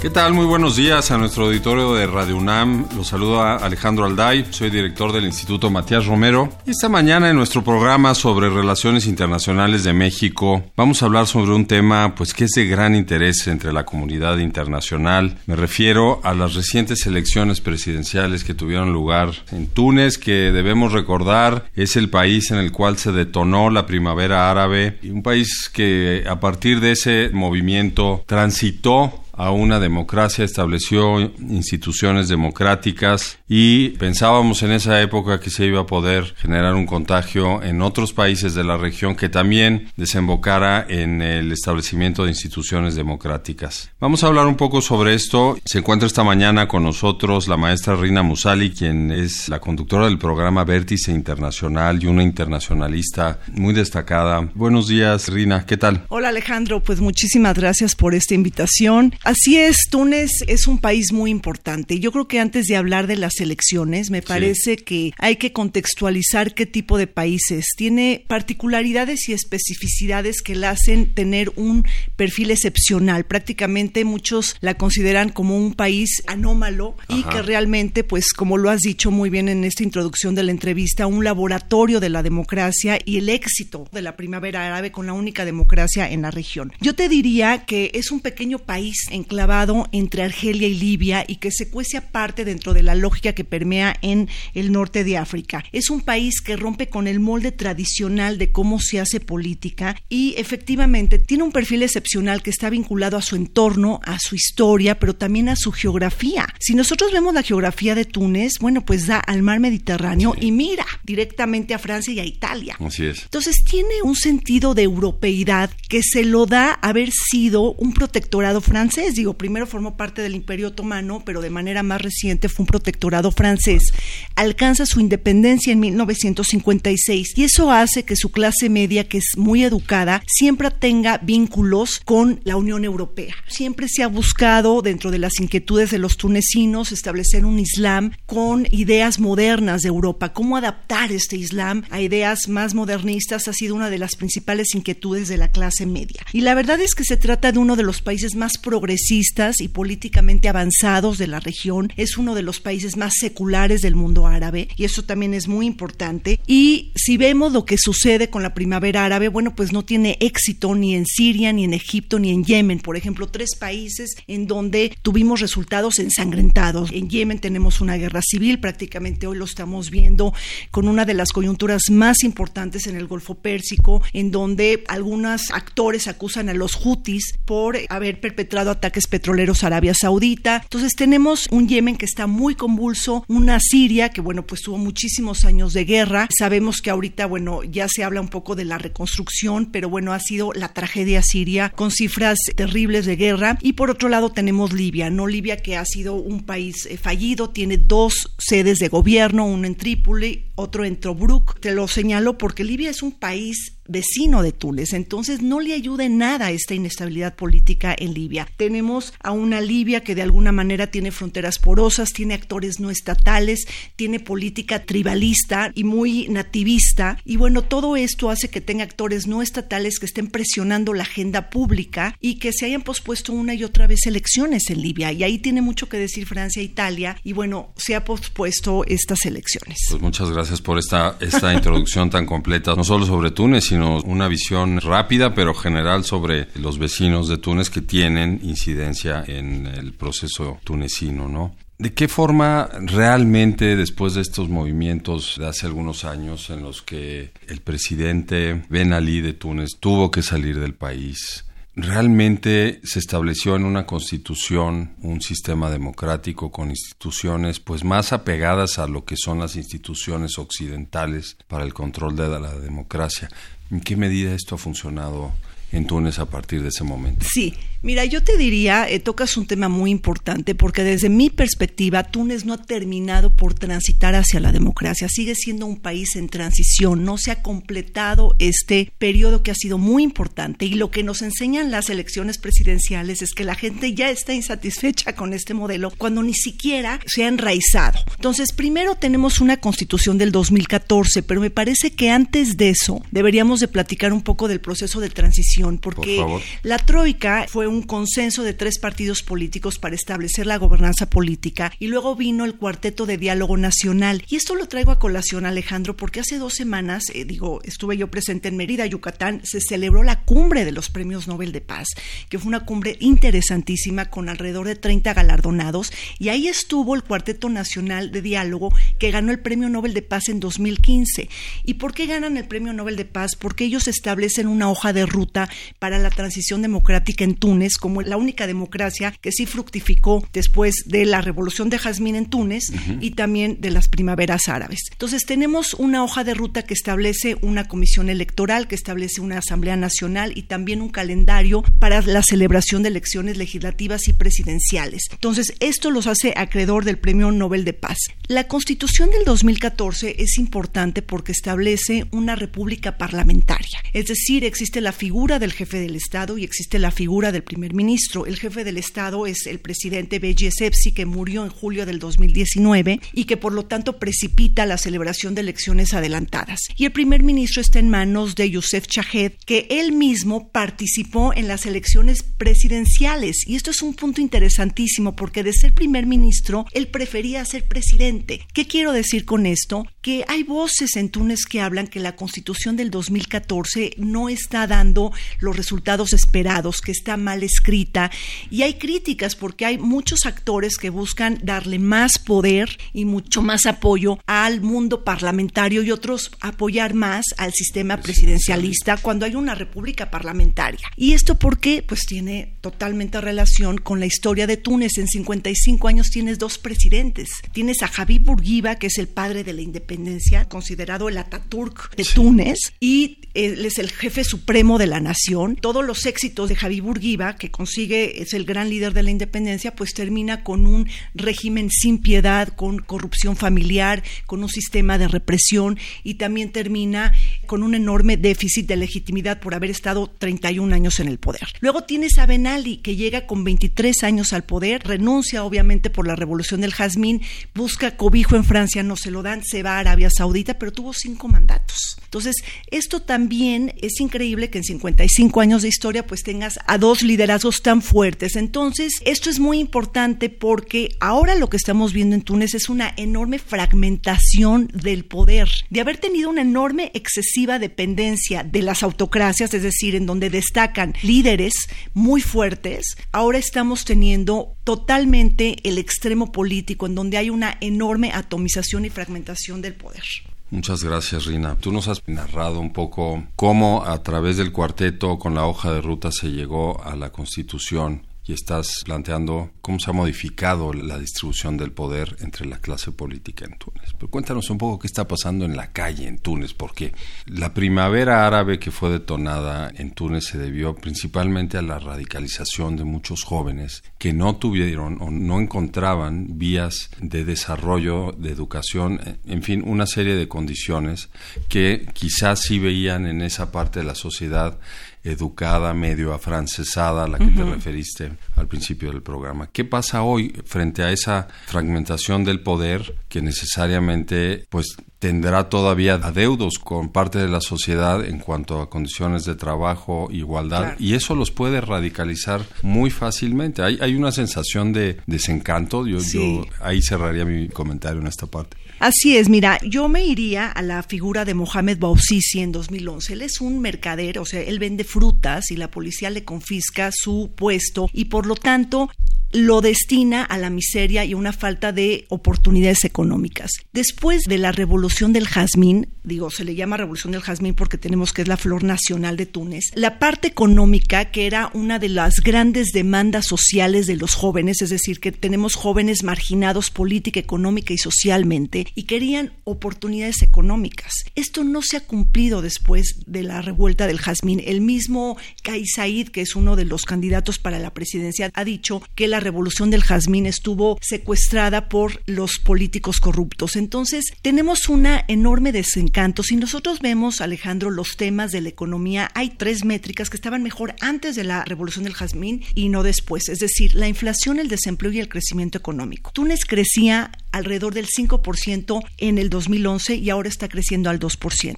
¿Qué tal? Muy buenos días a nuestro auditorio de Radio UNAM. Los saluda Alejandro Alday, soy director del Instituto Matías Romero. Esta mañana en nuestro programa sobre relaciones internacionales de México vamos a hablar sobre un tema pues que es de gran interés entre la comunidad internacional. Me refiero a las recientes elecciones presidenciales que tuvieron lugar en Túnez, que debemos recordar es el país en el cual se detonó la primavera árabe y un país que a partir de ese movimiento transitó a una democracia, estableció instituciones democráticas y pensábamos en esa época que se iba a poder generar un contagio en otros países de la región que también desembocara en el establecimiento de instituciones democráticas. Vamos a hablar un poco sobre esto. Se encuentra esta mañana con nosotros la maestra Rina Musali, quien es la conductora del programa Vértice Internacional y una internacionalista muy destacada. Buenos días, Rina, ¿qué tal? Hola Alejandro, pues muchísimas gracias por esta invitación. Así es, Túnez es un país muy importante. Yo creo que antes de hablar de las elecciones, me parece que hay que contextualizar qué tipo de países. Tiene particularidades y especificidades que la hacen tener un perfil excepcional. Prácticamente muchos la consideran como un país anómalo y que realmente, pues como lo has dicho muy bien en esta introducción de la entrevista, un laboratorio de la democracia y el éxito de la primavera árabe con la única democracia en la región. Yo te diría que es un pequeño país enclavado entre Argelia y Libia y que se cuece aparte dentro de la lógica que permea en el norte de África. Es un país que rompe con el molde tradicional de cómo se hace política y efectivamente tiene un perfil excepcional que está vinculado a su entorno, a su historia, pero también a su geografía. Si nosotros vemos la geografía de Túnez, bueno, pues da al mar Mediterráneo y mira directamente a Francia y a Italia. Así es. Entonces tiene un sentido de europeidad que se lo da haber sido un protectorado francés Digo, primero formó parte del Imperio Otomano, pero de manera más reciente fue un protectorado francés. Alcanza su independencia en 1956 y eso hace que su clase media, que es muy educada, siempre tenga vínculos con la Unión Europea. Siempre se ha buscado, dentro de las inquietudes de los tunecinos, establecer un Islam con ideas modernas de Europa. Cómo adaptar este Islam a ideas más modernistas ha sido una de las principales inquietudes de la clase media. Y la verdad es que se trata de uno de los países más progresistas progresistas y políticamente avanzados de la región. Es uno de los países más seculares del mundo árabe y eso también es muy importante. Y si vemos lo que sucede con la primavera árabe, bueno, pues no tiene éxito ni en Siria, ni en Egipto, ni en Yemen. Por ejemplo, tres países en donde tuvimos resultados ensangrentados. En Yemen tenemos una guerra civil, prácticamente hoy lo estamos viendo con una de las coyunturas más importantes en el Golfo Pérsico, en donde algunos actores acusan a los hutis por haber perpetrado ataques petroleros a Arabia Saudita. Entonces tenemos un Yemen que está muy convulso, una Siria que bueno, pues tuvo muchísimos años de guerra. Sabemos que ahorita bueno, ya se habla un poco de la reconstrucción, pero bueno, ha sido la tragedia siria con cifras terribles de guerra. Y por otro lado tenemos Libia, ¿no? Libia que ha sido un país eh, fallido, tiene dos sedes de gobierno, uno en Trípoli, otro en Tobruk. Te lo señalo porque Libia es un país vecino de Túnez. Entonces no le ayuda nada esta inestabilidad política en Libia. Tenemos a una Libia que de alguna manera tiene fronteras porosas, tiene actores no estatales, tiene política tribalista y muy nativista. Y bueno, todo esto hace que tenga actores no estatales que estén presionando la agenda pública y que se hayan pospuesto una y otra vez elecciones en Libia. Y ahí tiene mucho que decir Francia e Italia. Y bueno, se ha pospuesto estas elecciones. Pues muchas gracias por esta, esta introducción tan completa, no solo sobre Túnez, sino una visión rápida pero general sobre los vecinos de Túnez que tienen incidencia en el proceso tunecino, ¿no? ¿De qué forma realmente después de estos movimientos de hace algunos años en los que el presidente Ben Ali de Túnez tuvo que salir del país, realmente se estableció en una constitución un sistema democrático con instituciones pues más apegadas a lo que son las instituciones occidentales para el control de la democracia. ¿En qué medida esto ha funcionado en Túnez a partir de ese momento. Sí, Mira, yo te diría, eh, tocas un tema muy importante porque desde mi perspectiva, Túnez no ha terminado por transitar hacia la democracia, sigue siendo un país en transición, no se ha completado este periodo que ha sido muy importante y lo que nos enseñan las elecciones presidenciales es que la gente ya está insatisfecha con este modelo cuando ni siquiera se ha enraizado. Entonces, primero tenemos una constitución del 2014, pero me parece que antes de eso deberíamos de platicar un poco del proceso de transición porque la Troika fue un consenso de tres partidos políticos para establecer la gobernanza política y luego vino el cuarteto de diálogo nacional. Y esto lo traigo a colación, Alejandro, porque hace dos semanas, eh, digo, estuve yo presente en Mérida, Yucatán, se celebró la cumbre de los premios Nobel de Paz, que fue una cumbre interesantísima con alrededor de 30 galardonados y ahí estuvo el cuarteto nacional de diálogo que ganó el premio Nobel de Paz en 2015. ¿Y por qué ganan el premio Nobel de Paz? Porque ellos establecen una hoja de ruta para la transición democrática en Túnez como la única democracia que sí fructificó después de la revolución de Jazmín en Túnez y también de las primaveras árabes. Entonces tenemos una hoja de ruta que establece una comisión electoral, que establece una asamblea nacional y también un calendario para la celebración de elecciones legislativas y presidenciales. Entonces esto los hace acreedor del Premio Nobel de Paz. La Constitución del 2014 es importante porque establece una república parlamentaria, es decir, existe la figura del jefe del Estado y existe la figura del primer ministro. El jefe del Estado es el presidente Essebsi, que murió en julio del 2019 y que por lo tanto precipita la celebración de elecciones adelantadas. Y el primer ministro está en manos de Youssef Chahed, que él mismo participó en las elecciones presidenciales. Y esto es un punto interesantísimo porque de ser primer ministro, él prefería ser presidente. ¿Qué quiero decir con esto? Que hay voces en Túnez que hablan que la constitución del 2014 no está dando los resultados esperados, que está mal escrita y hay críticas porque hay muchos actores que buscan darle más poder y mucho más apoyo al mundo parlamentario y otros apoyar más al sistema presidencialista cuando hay una república parlamentaria. ¿Y esto porque Pues tiene totalmente relación con la historia de Túnez. En 55 años tienes dos presidentes. Tienes a Javi Bourguiba, que es el padre de la independencia, considerado el Ataturk de Túnez, y él es el jefe supremo de la nación. Todos los éxitos de Javi Bourguiba que consigue, es el gran líder de la independencia, pues termina con un régimen sin piedad, con corrupción familiar, con un sistema de represión y también termina con un enorme déficit de legitimidad por haber estado 31 años en el poder. Luego tienes a Ben Ali, que llega con 23 años al poder, renuncia obviamente por la revolución del Jazmín, busca cobijo en Francia, no se lo dan, se va a Arabia Saudita, pero tuvo cinco mandatos. Entonces, esto también es increíble que en 55 años de historia pues tengas a dos liderazgos tan fuertes. Entonces, esto es muy importante porque ahora lo que estamos viendo en Túnez es una enorme fragmentación del poder, de haber tenido una enorme excesiva dependencia de las autocracias, es decir, en donde destacan líderes muy fuertes, ahora estamos teniendo totalmente el extremo político en donde hay una enorme atomización y fragmentación del poder. Muchas gracias, Rina. Tú nos has narrado un poco cómo a través del cuarteto con la hoja de ruta se llegó a la Constitución y estás planteando cómo se ha modificado la distribución del poder entre la clase política en Túnez. Pero cuéntanos un poco qué está pasando en la calle en Túnez, porque la primavera árabe que fue detonada en Túnez se debió principalmente a la radicalización de muchos jóvenes que no tuvieron o no encontraban vías de desarrollo, de educación, en fin, una serie de condiciones que quizás sí veían en esa parte de la sociedad educada, medio afrancesada, a la que te referiste al principio del programa. ¿Qué pasa hoy frente a esa fragmentación del poder que necesariamente pues tendrá todavía adeudos con parte de la sociedad en cuanto a condiciones de trabajo, igualdad, y eso los puede radicalizar muy fácilmente. Hay, hay una sensación de desencanto, yo, yo ahí cerraría mi comentario en esta parte. Así es, mira, yo me iría a la figura de Mohamed Bouazizi en 2011. Él es un mercader, o sea, él vende frutas y la policía le confisca su puesto y por lo tanto lo destina a la miseria y una falta de oportunidades económicas. Después de la revolución del jazmín, digo, se le llama revolución del jazmín porque tenemos que es la flor nacional de Túnez, la parte económica, que era una de las grandes demandas sociales de los jóvenes, es decir, que tenemos jóvenes marginados política, económica y socialmente, y querían oportunidades económicas. Esto no se ha cumplido después de la revuelta del jazmín. El mismo Kais Said, que es uno de los candidatos para la presidencia, ha dicho que la revolución del jazmín estuvo secuestrada por los políticos corruptos. Entonces, tenemos una enorme desencanto. Si nosotros vemos, Alejandro, los temas de la economía, hay tres métricas que estaban mejor antes de la revolución del jazmín y no después. Es decir, la inflación, el desempleo y el crecimiento económico. Túnez crecía alrededor del 5% en el 2011 y ahora está creciendo al 2%.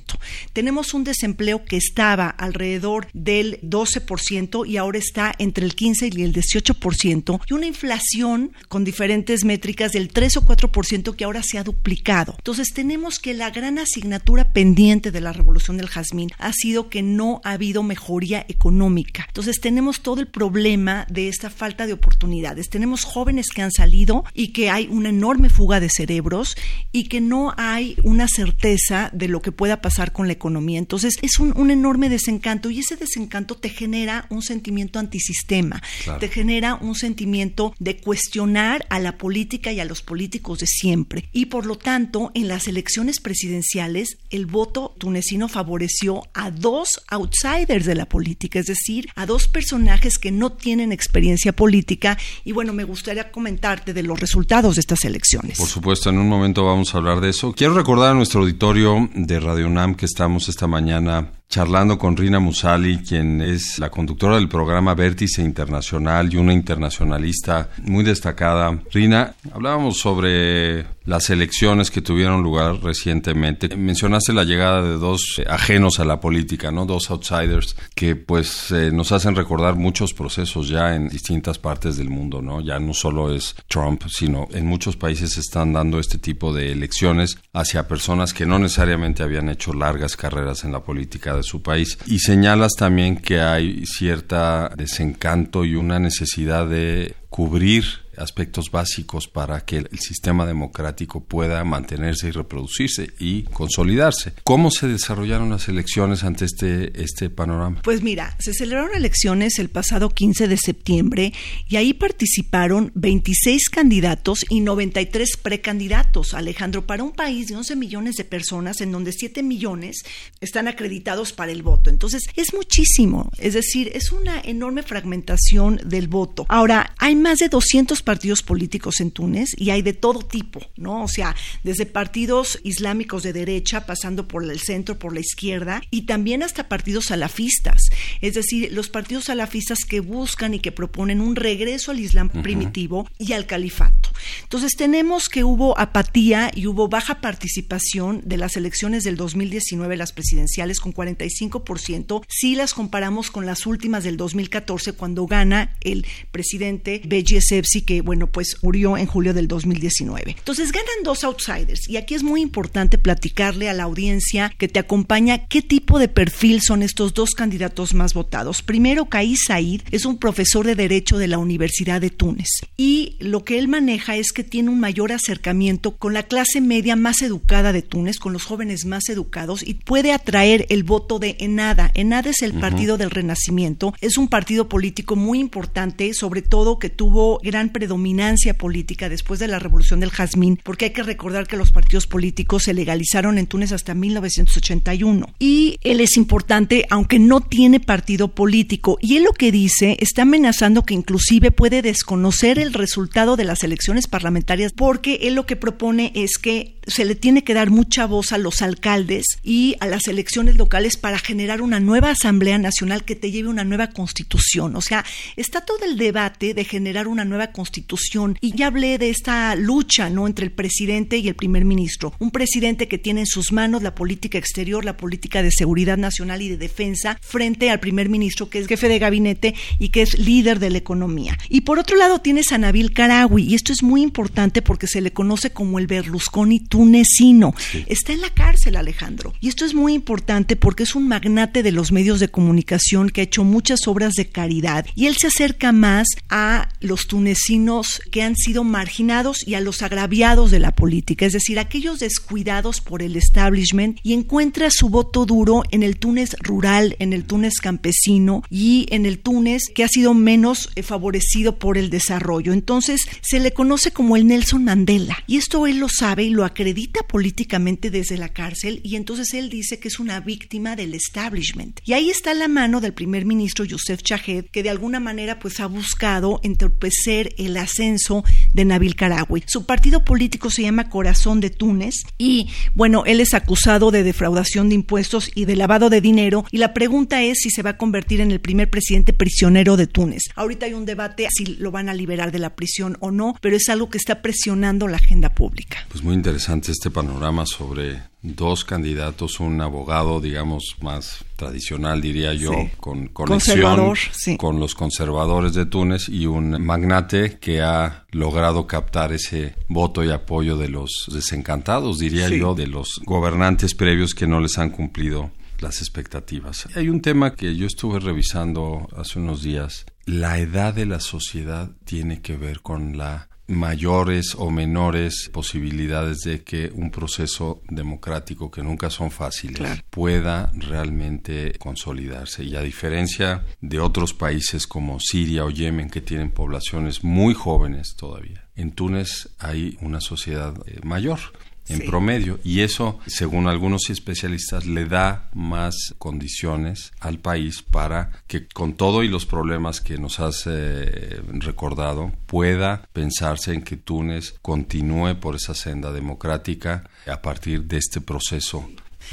Tenemos un desempleo que estaba alrededor del 12% y ahora está entre el 15 y el 18% y una inflación con diferentes métricas del 3 o 4% que ahora se ha duplicado. Entonces tenemos que la gran asignatura pendiente de la revolución del jazmín ha sido que no ha habido mejoría económica. Entonces tenemos todo el problema de esta falta de oportunidades. Tenemos jóvenes que han salido y que hay una enorme fuga de cerebros y que no hay una certeza de lo que pueda pasar con la economía. Entonces es un, enorme desencanto y ese desencanto te genera un sentimiento antisistema, te genera un sentimiento de cuestionar a la política y a los políticos de siempre. Y por lo tanto, en las elecciones presidenciales, el voto tunecino favoreció a dos outsiders de la política, es decir, a dos personajes que no tienen experiencia política. Y bueno, me gustaría comentarte de los resultados de estas elecciones. Por supuesto, en un momento vamos a hablar de eso. Quiero recordar a nuestro auditorio de Radio UNAM que estamos esta mañana charlando con Rina Musali, quien es la conductora del programa Vértice Internacional y una internacionalista muy destacada. Rina, hablábamos sobre las elecciones que tuvieron lugar recientemente. Mencionaste la llegada de dos ajenos a la política, ¿no? Dos outsiders que pues eh, nos hacen recordar muchos procesos ya en distintas partes del mundo, ¿no? Ya no solo es Trump, sino en muchos países se están dando este tipo de elecciones hacia personas que no necesariamente habían hecho largas carreras en la política su país. Y señalas también que hay cierta desencanto y una necesidad de cubrir aspectos básicos para que el sistema democrático pueda mantenerse y reproducirse y consolidarse. ¿Cómo se desarrollaron las elecciones ante este, este panorama? Pues mira, se celebraron elecciones el pasado 15 de septiembre y ahí participaron 26 candidatos y 93 precandidatos, Alejandro, para un país de 11 millones de personas en donde 7 millones están acreditados para el voto. Entonces, es muchísimo, es decir, es una enorme fragmentación del voto. Ahora, hay más de 200 partidos políticos en Túnez y hay de todo tipo, ¿no? O sea, desde partidos islámicos de derecha, pasando por el centro, por la izquierda, y también hasta partidos salafistas. Es decir, los partidos salafistas que buscan y que proponen un regreso al Islam primitivo y al califato. Entonces, tenemos que hubo apatía y hubo baja participación de las elecciones del 2019, las presidenciales, con 45%, si las comparamos con las últimas del 2014, cuando gana el presidente Beji Essebsi, que, bueno, pues murió en julio del 2019. Entonces ganan dos outsiders y aquí es muy importante platicarle a la audiencia que te acompaña qué tipo de perfil son estos dos candidatos más votados. Primero, Kais Said es un profesor de Derecho de la Universidad de Túnez y lo que él maneja es que tiene un mayor acercamiento con la clase media más educada de Túnez, con los jóvenes más educados y puede atraer el voto de Enada. Enada es el partido del Renacimiento, es un partido político muy importante, sobre todo que tuvo gran predominancia política después de la revolución del jazmín, porque hay que recordar que los partidos políticos se legalizaron en Túnez hasta 1981. Y él es importante, aunque no tiene partido político. Y él lo que dice está amenazando que inclusive puede desconocer el resultado de las elecciones parlamentarias, porque él lo que propone es que se le tiene que dar mucha voz a los alcaldes y a las elecciones locales para generar una nueva Asamblea Nacional que te lleve una nueva constitución. O sea, está todo el debate de generar una nueva constitución constitución. Y ya hablé de esta lucha, ¿no? Entre el presidente y el primer ministro. Un presidente que tiene en sus manos la política exterior, la política de seguridad nacional y de defensa, frente al primer ministro, que es jefe de gabinete y que es líder de la economía. Y por otro lado tienes a Nabil Karawi, y esto es muy importante importante porque se le conoce como el Berlusconi tunecino. Está en la cárcel, Alejandro. Y esto es muy importante porque es un magnate de los medios de comunicación que ha hecho muchas obras de caridad y él se acerca más a los tunecinos que han sido marginados y a los agraviados de la política, es decir, aquellos descuidados por el establishment y encuentra su voto duro en el Túnez rural, en el Túnez campesino y en el Túnez que ha sido menos eh, favorecido por el desarrollo. Entonces se le conoce como el Nelson Mandela y esto él lo sabe y lo acredita políticamente desde la cárcel y entonces él dice que es una víctima del establishment. Y ahí está la mano del primer ministro Youssef Chahed que de alguna manera pues ha buscado entorpecer el ascenso de Nabil Karawi. Su partido político se llama Corazón de Túnez y bueno, él es acusado de defraudación de impuestos y de lavado de dinero y la pregunta es si se va a convertir en el primer presidente prisionero de Túnez. Ahorita hay un debate si lo van a liberar de la prisión o no, pero es algo que está presionando la agenda pública. Pues muy interesante este panorama sobre dos candidatos, un abogado, digamos, más tradicional, diría yo, con conexión con los conservadores de Túnez y un magnate que ha logrado captar ese voto y apoyo de los desencantados, diría yo, de los gobernantes previos que no les han cumplido las expectativas. Hay un tema que yo estuve revisando hace unos días. La edad de la sociedad tiene que ver con la mayores o menores posibilidades de que un proceso democrático que nunca son fáciles pueda realmente consolidarse. Y a diferencia de otros países como Siria o Yemen que tienen poblaciones muy jóvenes todavía, en Túnez hay una sociedad eh, mayor en promedio y eso, según algunos especialistas, le da más condiciones al país para que con todo y los problemas que nos has eh, recordado pueda pensarse en que Túnez continúe por esa senda democrática a partir de este proceso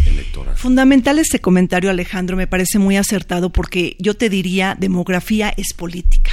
Electoral. Fundamental este comentario, Alejandro, me parece muy acertado porque yo te diría, demografía es política.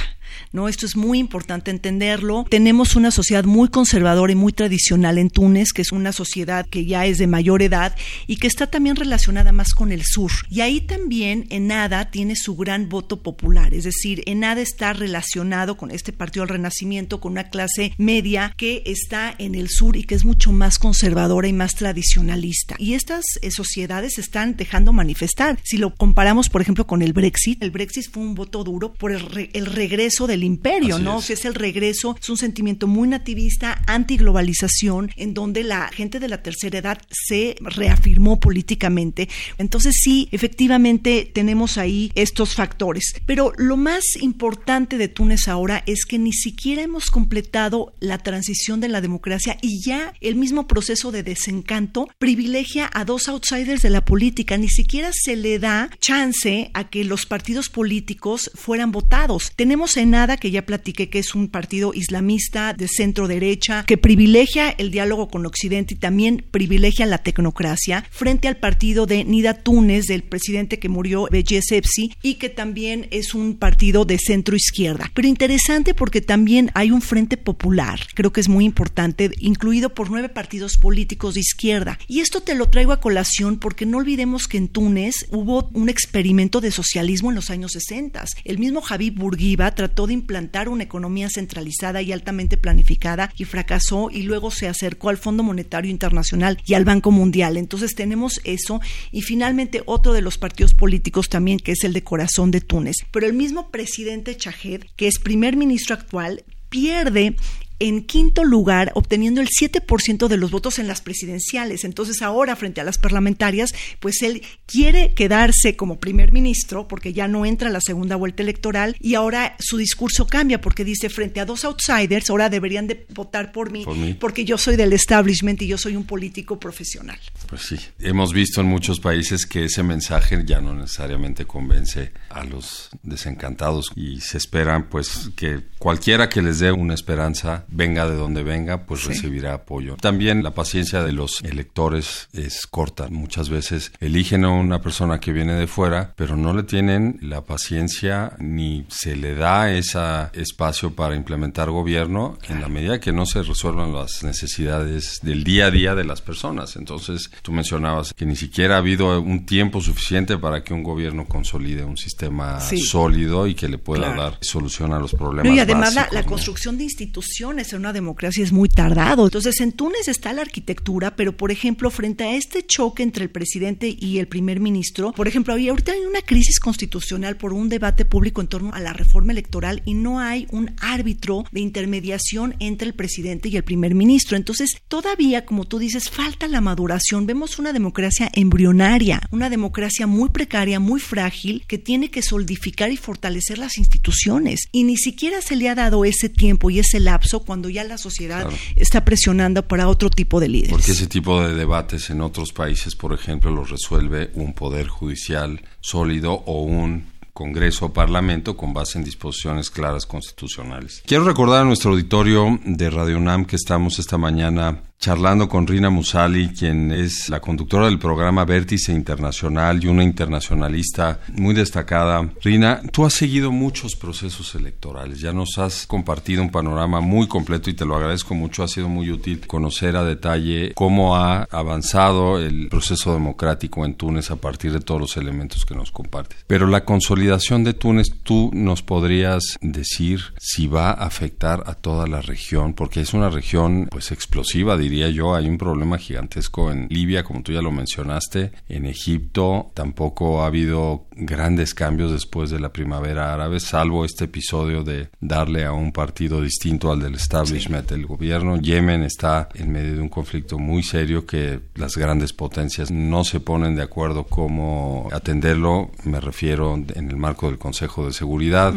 ¿No? Esto es muy importante entenderlo. Tenemos una sociedad muy conservadora y muy tradicional en Túnez, que es una sociedad que ya es de mayor edad y que está también relacionada más con el sur. Y ahí también Enada tiene su gran voto popular, es decir, Enada está relacionado con este partido del Renacimiento, con una clase media que está en el sur y que es mucho más conservadora y más tradicionalista. Y estas eh, sociedades están dejando manifestar. Si lo comparamos, por ejemplo, con el Brexit, el Brexit fue un voto duro por el, el regreso del imperio, ¿no? Es. es el regreso, es un sentimiento muy nativista, antiglobalización, en donde la gente de la tercera edad se reafirmó políticamente. Entonces sí, efectivamente tenemos ahí estos factores. Pero lo más importante de Túnez ahora es que ni siquiera hemos completado la transición de la democracia y ya el mismo proceso de desencanto privilegia a dos outsiders de la política. Ni siquiera se le da chance a que los partidos políticos fueran votados. Tenemos en nada que ya platiqué que es un partido islamista de centro derecha que privilegia el diálogo con Occidente y también privilegia la tecnocracia frente al partido de Nida Túnez del presidente que murió Beji Sepsi y que también es un partido de centro izquierda. Pero interesante porque también hay un frente popular, creo que es muy importante, incluido por nueve partidos políticos de izquierda. Y esto te lo traigo a colación porque no olvidemos que en Túnez hubo un experimento de socialismo en los años 60. El mismo Javi Burguiba trató de implantar una economía centralizada y altamente planificada y fracasó y luego se acercó al Fondo Monetario Internacional y al Banco Mundial. Entonces tenemos eso y finalmente otro de los partidos políticos también que es el de Corazón de Túnez. Pero el mismo presidente Chahed, que es primer ministro actual, pierde en quinto lugar, obteniendo el 7% de los votos en las presidenciales. Entonces ahora, frente a las parlamentarias, pues él quiere quedarse como primer ministro porque ya no entra a la segunda vuelta electoral y ahora su discurso cambia porque dice, frente a dos outsiders, ahora deberían de votar por mí, porque yo soy del establishment y yo soy un político profesional. Pues sí, hemos visto en muchos países que ese mensaje ya no necesariamente convence a los desencantados y se esperan pues que cualquiera que les dé una esperanza venga de donde venga, pues recibirá apoyo. También la paciencia de los electores es corta. Muchas veces eligen a una persona que viene de fuera, pero no le tienen la paciencia ni se le da ese espacio para implementar gobierno en la medida que no se resuelvan las necesidades del día a día de las personas. Entonces, Tú mencionabas que ni siquiera ha habido un tiempo suficiente para que un gobierno consolide un sistema sólido y que le pueda dar solución a los problemas. y además la, construcción de instituciones en una democracia es muy tardado. Entonces en Túnez está la arquitectura, pero por ejemplo frente a este choque entre el presidente y el primer ministro, por ejemplo, ahorita hay una crisis constitucional por un debate público en torno a la reforma electoral y no hay un árbitro de intermediación entre el presidente y el primer ministro. Entonces todavía, como tú dices, falta la maduración. Vemos una democracia embrionaria, una democracia muy precaria, muy frágil, que tiene que solidificar y fortalecer las instituciones. Y ni siquiera se le ha dado ese tiempo y ese lapso cuando ya la sociedad está presionando para otro tipo de líderes. Porque ese tipo de debates en otros países, por ejemplo, los resuelve un poder judicial sólido o un Congreso o Parlamento con base en disposiciones claras constitucionales. Quiero recordar a nuestro auditorio de Radio UNAM que estamos esta mañana charlando con Rina Musali, quien es la conductora del programa Vértice Internacional y una internacionalista muy destacada. Rina, tú has seguido muchos procesos electorales, ya nos has compartido un panorama muy completo y te lo agradezco mucho, ha sido muy útil conocer a detalle cómo ha avanzado el proceso democrático en Túnez a partir de todos los elementos que nos compartes. Pero la consolidación de Túnez, tú nos podrías decir si va a afectar a toda la región, porque es una región pues explosiva, diría yo, hay un problema gigantesco en Libia, como tú ya lo mencionaste, en Egipto tampoco ha habido grandes cambios después de la primavera árabe, salvo este episodio de darle a un partido distinto al del establishment el gobierno. Yemen está en medio de un conflicto muy serio que las grandes potencias no se ponen de acuerdo cómo atenderlo, me refiero en el marco del Consejo de Seguridad.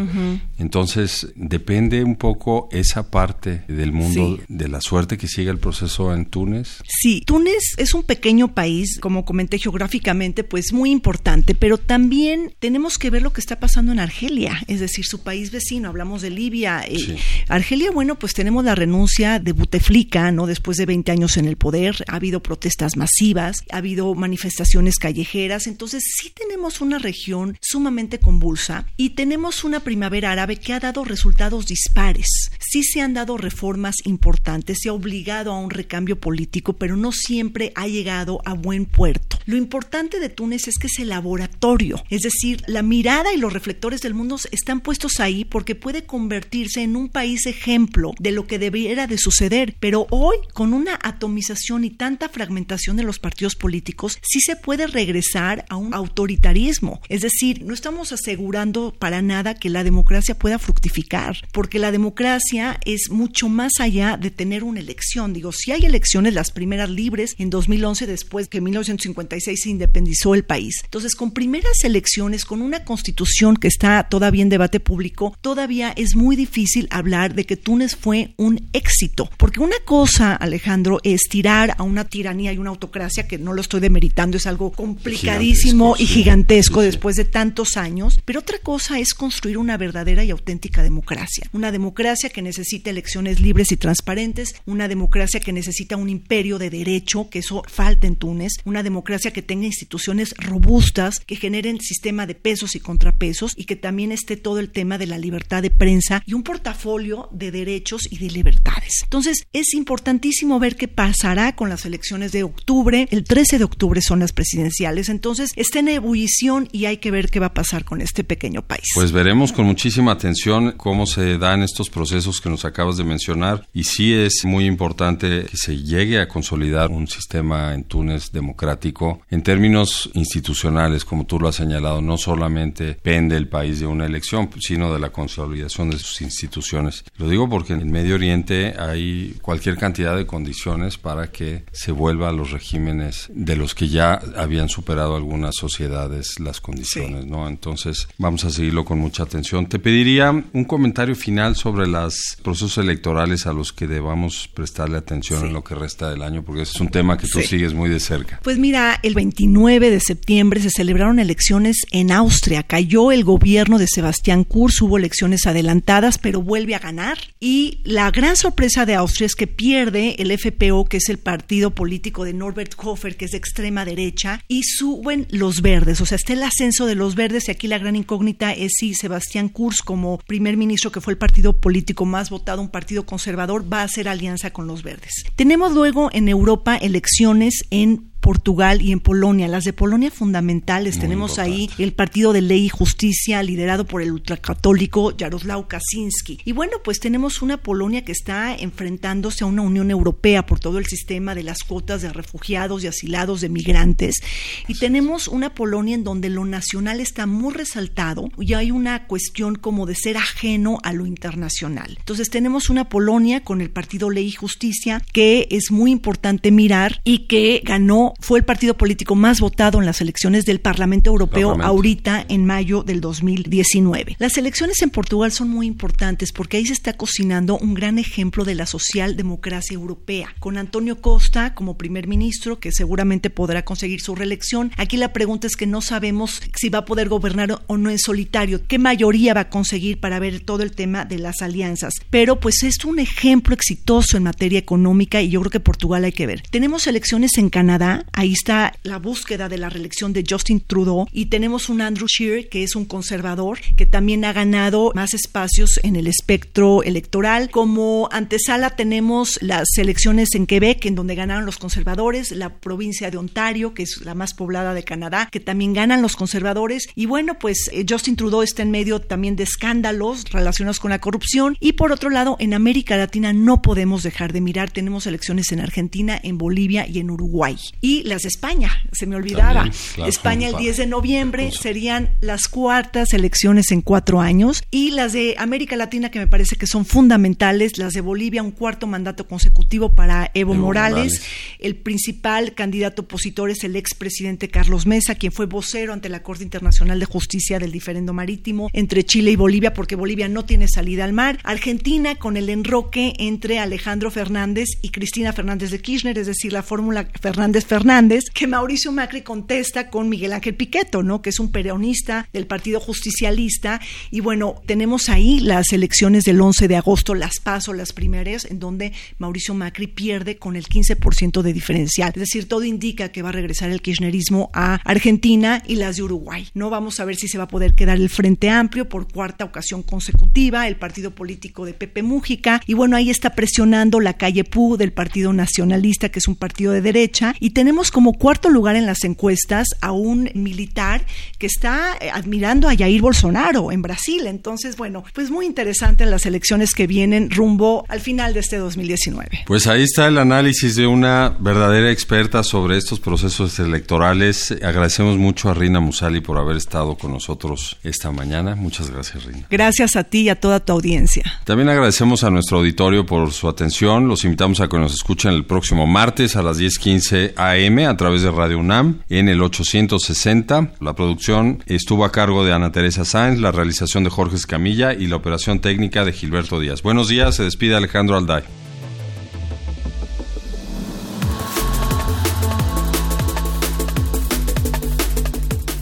Entonces, depende un poco esa parte del mundo de la suerte que siga el proceso en Túnez? Sí, Túnez es un pequeño país, como comenté geográficamente, pues muy importante, pero también tenemos que ver lo que está pasando en Argelia, es decir, su país vecino, hablamos de Libia. Eh, Argelia, bueno, pues tenemos la renuncia de Buteflika, ¿no? Después de 20 años en el poder, ha habido protestas masivas, ha habido manifestaciones callejeras, entonces sí tenemos una región sumamente convulsa y tenemos una primavera árabe que ha dado resultados dispares. Sí se han dado reformas importantes, se ha obligado a un cambio político, pero no siempre ha llegado a buen puerto. Lo importante de Túnez es que es el laboratorio, es decir, la mirada y los reflectores del mundo están puestos ahí porque puede convertirse en un país ejemplo de lo que debiera de suceder, pero hoy con una atomización y tanta fragmentación de los partidos políticos, sí se puede regresar a un autoritarismo, es decir, no estamos asegurando para nada que la democracia pueda fructificar, porque la democracia es mucho más allá de tener una elección, digo, si hay elecciones, las primeras libres en 2011, después que en 1956 se independizó el país. Entonces, con primeras elecciones, con una constitución que está todavía en debate público, todavía es muy difícil hablar de que Túnez fue un éxito. Porque una cosa, Alejandro, es tirar a una tiranía y una autocracia, que no lo estoy demeritando, es algo complicadísimo y gigantesco después de tantos años. Pero otra cosa es construir una verdadera y auténtica democracia. Una democracia que necesita elecciones libres y transparentes, una democracia que necesita un imperio de derecho, que eso falta en Túnez, una democracia que tenga instituciones robustas, que generen sistema de pesos y contrapesos y que también esté todo el tema de la libertad de prensa y un portafolio de derechos y de libertades. Entonces, es importantísimo ver qué pasará con las elecciones de octubre. El 13 de octubre son las presidenciales, entonces está en ebullición y hay que ver qué va a pasar con este pequeño país. Pues veremos con muchísima atención cómo se dan estos procesos que nos acabas de mencionar y sí es muy importante que se llegue a consolidar un sistema en Túnez democrático en términos institucionales, como tú lo has señalado, no solamente pende el país de una elección, sino de la consolidación de sus instituciones. Lo digo porque en el Medio Oriente hay cualquier cantidad de condiciones para que se vuelva a los regímenes de los que ya habían superado algunas sociedades las condiciones, ¿no? Entonces, vamos a seguirlo con mucha atención. Te pediría un comentario final sobre los procesos electorales a los que debamos prestarle atención en lo que resta del año? Porque es un tema que tú sigues muy de cerca. Pues mira, el 29 de septiembre se celebraron elecciones en Austria. Cayó el gobierno de Sebastián Kurz, hubo elecciones adelantadas, pero vuelve a ganar. Y la gran sorpresa de Austria es que pierde el FPO, que es el partido político de Norbert Hofer, que es de extrema derecha, y suben los verdes. O sea, está el ascenso de los verdes y aquí la gran incógnita es si Sebastián Kurz, como primer ministro, que fue el partido político más votado, un partido conservador, va a hacer alianza con los verdes. Tenemos luego en Europa elecciones en Portugal y en Polonia. Las de Polonia fundamentales. Tenemos ahí el Partido de Ley y Justicia liderado por el ultracatólico Jaroslaw Kaczynski. Y bueno, pues tenemos una Polonia que está enfrentándose a una Unión Europea por todo el sistema de las cuotas de refugiados y asilados de migrantes. Y tenemos una Polonia en donde lo nacional está muy resaltado y hay una cuestión como de ser ajeno a lo internacional. Entonces tenemos una Polonia con el Partido Ley y Justicia que es muy importante mirar y que ganó, fue el partido político más votado en las elecciones del Parlamento Europeo ahorita en mayo del 2019. Las elecciones en Portugal son muy importantes porque ahí se está cocinando un gran ejemplo de la socialdemocracia europea, con Antonio Costa como primer ministro, que seguramente podrá conseguir su reelección. Aquí la pregunta es que no sabemos si va a poder gobernar o no en solitario, qué mayoría va a conseguir para ver todo el tema de las alianzas. Pero pues es un ejemplo exitoso en materia económica y yo creo que Portugal hay que ver. Tenemos elecciones en Canadá, ahí está la búsqueda de la reelección de Justin Trudeau y tenemos un Andrew Scheer que es un conservador que también ha ganado más espacios en el espectro electoral. Como antesala tenemos las elecciones en Quebec en donde ganaron los conservadores, la provincia de Ontario que es la más poblada de Canadá que también ganan los conservadores. Y bueno pues eh, Justin Trudeau está en medio también de escándalos relacionados con la corrupción. Y por otro lado en América Latina no podemos dejar de mirar. Tenemos elecciones en Argentina, en Bolivia y en Uruguay las de España se me olvidaba. España el 10 de noviembre serían las cuartas elecciones en cuatro años y las de América Latina que me parece que son fundamentales, las de Bolivia un cuarto mandato consecutivo para Evo, Morales. el principal candidato opositor es el expresidente Carlos Mesa, quien fue vocero ante la Corte Internacional de Justicia del diferendo marítimo entre Chile y Bolivia porque Bolivia no tiene salida al mar, Argentina con el enroque entre Alejandro Fernández y Cristina Fernández de Kirchner, es decir, la fórmula Fernández Fernández, que Mauricio Macri contesta con Miguel Ángel Piqueto, ¿no? Que es un peronista del Partido Justicialista. Y bueno, tenemos ahí las elecciones del 11 de agosto, las paso, las primeras, en donde Mauricio Macri pierde con el 15% de diferencial. Es decir, todo indica que va a regresar el kirchnerismo a Argentina y las de Uruguay. No vamos a ver si se va a poder quedar el Frente Amplio por cuarta ocasión consecutiva, el partido político de Pepe Mújica. Y bueno, ahí está presionando la calle Pú del Partido Nacionalista, que es un partido de derecha. Y tenemos como cuarto lugar en las encuestas a un militar que está eh, admirando a Jair Bolsonaro en Brasil. Entonces, bueno, pues muy interesante las elecciones que vienen rumbo al final de este 2019. Pues ahí está el análisis de una verdadera experta sobre estos procesos electorales. Agradecemos mucho a Rina Musali por haber estado con nosotros esta mañana. Muchas gracias, Rina. Gracias a ti y a toda tu audiencia. También agradecemos a nuestro auditorio por su atención. Los invitamos a que nos escuchen el próximo martes a las 10:15 a.m. a través de Radio UNAM en el 860. La producción estuvo a cargo de Ana Teresa Sáenz, la realización de Jorge Escamilla y la operación técnica de Gilberto Díaz. Buenos días, se despide Alejandro Alday.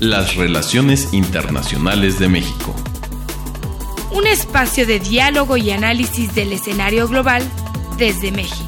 Las relaciones internacionales de México. Un espacio de diálogo y análisis del escenario global desde México.